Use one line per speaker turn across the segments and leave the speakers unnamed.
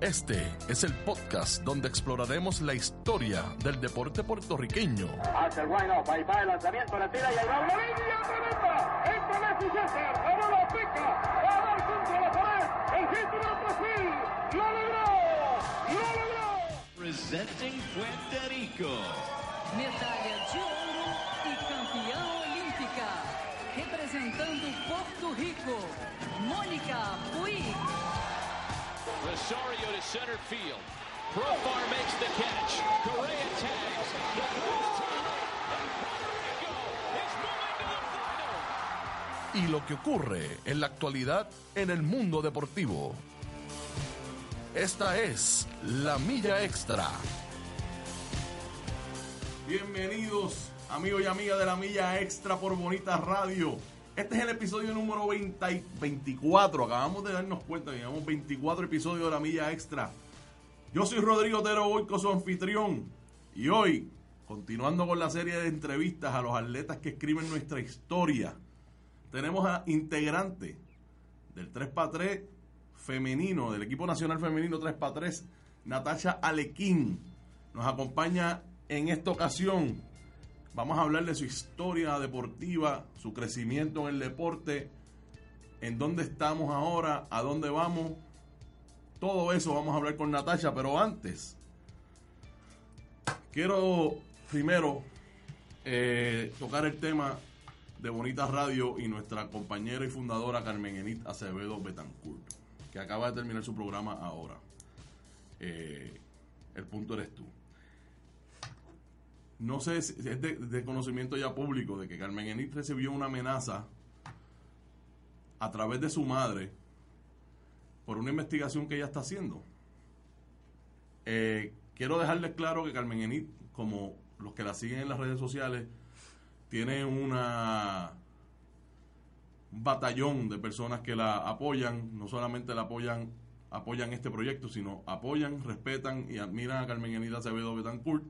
Este es el podcast donde exploraremos la historia del deporte puertorriqueño.
Hace el wind-up, ahí va el lanzamiento, la tira y ahí va una línea tremenda. Entra Messi César, ahora la pica, va a dar contra la pared, el hit de Brasil, lo logró, lo logró.
Presenting Puerto Rico.
Medalha de ouro e campeã olímpica. Representando Porto Rico, Mônica Puig.
Rosario to center field. Profar makes the catch. Correa tags. The
Y lo que ocurre en la actualidad en el mundo deportivo. Esta es la milla extra.
Bienvenidos amigos y amigas de la milla extra por Bonita Radio. Este es el episodio número 20 y 24. Acabamos de darnos cuenta que llevamos 24 episodios de la milla extra. Yo soy Rodrigo Otero Boico, su anfitrión. Y hoy, continuando con la serie de entrevistas a los atletas que escriben nuestra historia, tenemos a integrante del 3x3 femenino, del equipo nacional femenino 3x3, Natasha Alequín. Nos acompaña en esta ocasión Vamos a hablar de su historia deportiva, su crecimiento en el deporte, en dónde estamos ahora, a dónde vamos. Todo eso vamos a hablar con Natasha, pero antes, quiero primero eh, tocar el tema de Bonita Radio y nuestra compañera y fundadora Carmen Enit Acevedo Betancourt, que acaba de terminar su programa ahora. Eh, el punto eres tú no sé si es de, conocimiento ya público de que Carmen Enit recibió una amenaza a través de su madre por una investigación que ella está haciendo. Eh, quiero dejarles claro que Carmen Enit, como los que la siguen en las redes sociales, tiene una un batallón de personas que la apoyan, no solamente la apoyan, apoyan este proyecto, sino apoyan, respetan y admiran a Carmen Enit Acevedo Betancourt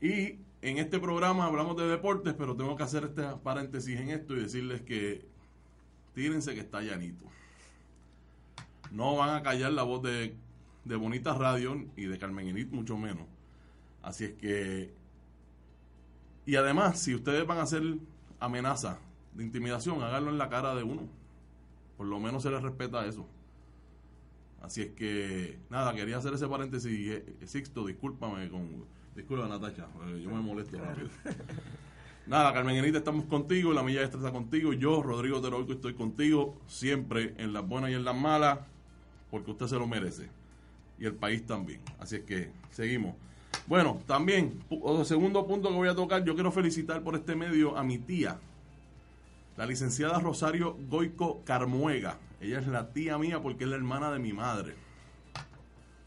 y en este programa hablamos de deportes, pero tengo que hacer este paréntesis en esto y decirles que tírense que está llanito. No van a callar la voz de, de Bonita Radio y de Carmen Enit, mucho menos. Así es que. Y además, si ustedes van a hacer amenaza de intimidación, háganlo en la cara de uno. Por lo menos se les respeta eso. Así es que, nada, quería hacer ese paréntesis. Eh, Sixto, discúlpame con Disculpa, Natacha, eh, yo me molesto rápido. Nada, Carmen Enita, estamos contigo, la milla extra está contigo, yo, Rodrigo Teroico, estoy contigo, siempre en las buenas y en las malas, porque usted se lo merece. Y el país también. Así es que seguimos. Bueno, también, segundo punto que voy a tocar, yo quiero felicitar por este medio a mi tía, la licenciada Rosario Goico Carmuega. Ella es la tía mía porque es la hermana de mi madre.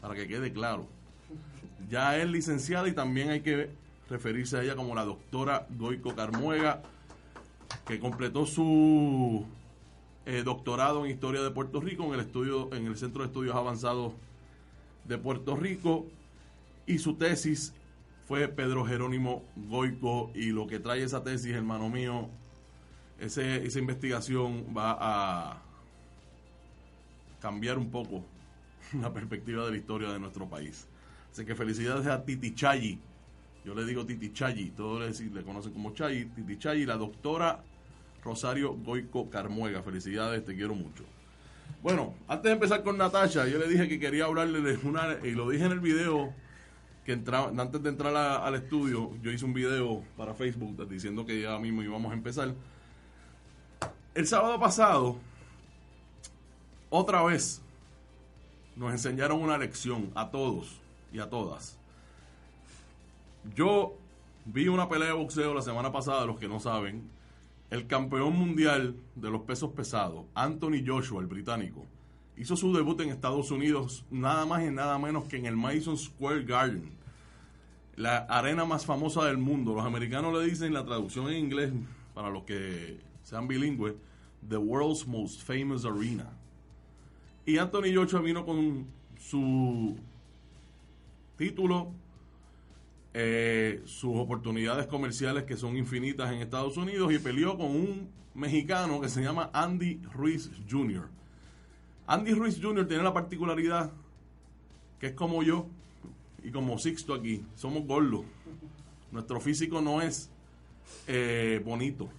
Para que quede claro. Ya es licenciada y también hay que referirse a ella como la doctora Goico Carmuega, que completó su eh, doctorado en Historia de Puerto Rico en el, estudio, en el Centro de Estudios Avanzados de Puerto Rico. Y su tesis fue Pedro Jerónimo Goico. Y lo que trae esa tesis, hermano mío, ese, esa investigación va a cambiar un poco la perspectiva de la historia de nuestro país. Así que felicidades a Titi Chayi. Yo le digo Titi Chayi, todos le, le conocen como Chayi. Titi Chayi, la doctora Rosario Goico Carmuega. Felicidades, te quiero mucho. Bueno, antes de empezar con Natasha, yo le dije que quería hablarle de una, y lo dije en el video, que entraba, antes de entrar al estudio, yo hice un video para Facebook diciendo que ya mismo íbamos a empezar. El sábado pasado, otra vez, nos enseñaron una lección a todos y a todas. Yo vi una pelea de boxeo la semana pasada, los que no saben. El campeón mundial de los pesos pesados, Anthony Joshua, el británico, hizo su debut en Estados Unidos nada más y nada menos que en el Madison Square Garden, la arena más famosa del mundo. Los americanos le dicen la traducción en inglés, para los que sean bilingües, The World's Most Famous Arena. Y Anthony Joshua vino con su título, eh, sus oportunidades comerciales que son infinitas en Estados Unidos y peleó con un mexicano que se llama Andy Ruiz Jr. Andy Ruiz Jr. tiene la particularidad que es como yo y como Sixto aquí, somos gordos. Nuestro físico no es eh, bonito.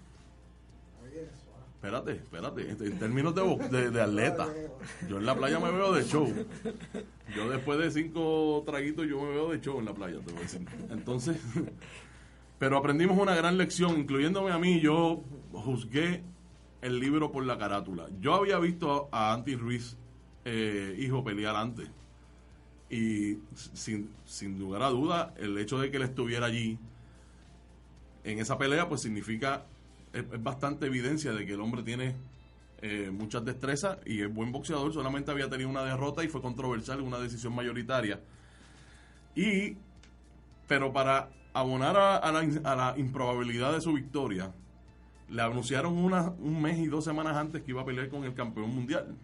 Espérate, espérate. En términos de, de, de atleta, yo en la playa me veo de show. Yo después de cinco traguitos, yo me veo de show en la playa, te voy a decir. Entonces, pero aprendimos una gran lección, incluyéndome a mí. Yo juzgué el libro por la carátula. Yo había visto a Andy Ruiz, eh, hijo, pelear antes. Y sin, sin lugar a duda, el hecho de que él estuviera allí en esa pelea, pues significa, es, bastante evidencia de que el hombre tiene eh, muchas destrezas y es buen boxeador. Solamente había tenido una derrota y fue controversial, una decisión mayoritaria. Y, pero para abonar a, la, improbabilidad de su victoria, le anunciaron un mes y dos semanas antes que iba a pelear con el campeón mundial.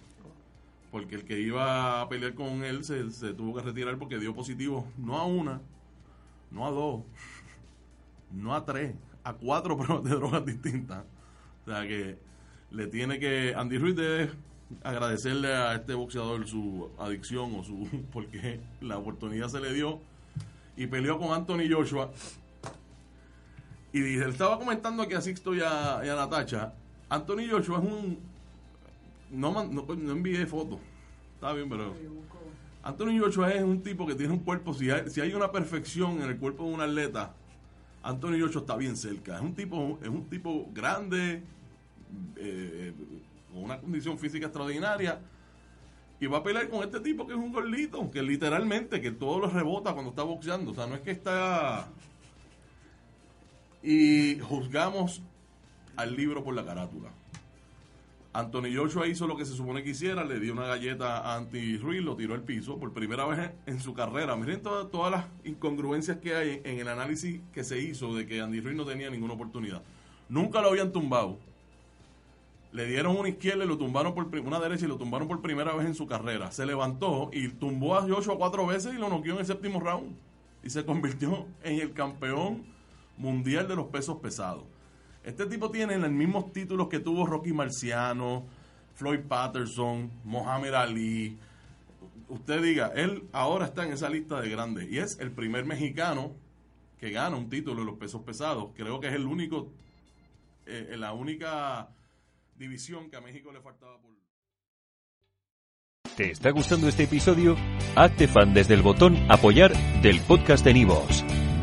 Porque el que iba a pelear con él se, se tuvo que retirar porque dio positivo no a una, no a dos, no a tres, a cuatro pruebas de drogas distintas. O sea que le tiene que. Andy Ruiz debe agradecerle a este boxeador su adicción o su. porque la oportunidad se le dio y peleó con Anthony Joshua. Y le estaba comentando aquí a Sixto y a, y a Natacha. Anthony Joshua es un. No, no, no envié fotos. Está bien, pero. Anthony Joshua es un tipo que tiene un cuerpo. Si hay, si hay una perfección en el cuerpo de un atleta, Anthony Joshua está bien cerca. Es un tipo, es un tipo grande, eh, con una condición física extraordinaria. Y va a pelear con este tipo que es un gordito, que literalmente, que todo lo rebota cuando está boxeando. O sea, no es que está. Y juzgamos al libro por la carátula. Anthony Joshua hizo lo que se supone que hiciera, le dio una galleta a Andy Ruiz, lo tiró al piso por primera vez en su carrera. Miren todas, las incongruencias que hay en el análisis que se hizo de que Andy Ruiz no tenía ninguna oportunidad. Nunca lo habían tumbado. Le dieron una izquierda y lo tumbaron por una derecha y lo tumbaron por primera vez en su carrera. Se levantó y tumbó a Joshua cuatro veces y lo noqueó en el séptimo round. Y se convirtió en el campeón mundial de los pesos pesados. Este tipo tiene los mismos títulos que tuvo Rocky Marciano, Floyd Patterson, Mohamed Ali. Usted diga, él ahora está en esa lista de grandes y es el primer mexicano que gana un título de los pesos pesados. Creo que es el único, eh, la única división que a México le faltaba por...
¿Te está gustando este episodio? Hazte fan desde el botón Apoyar del podcast de Nivos.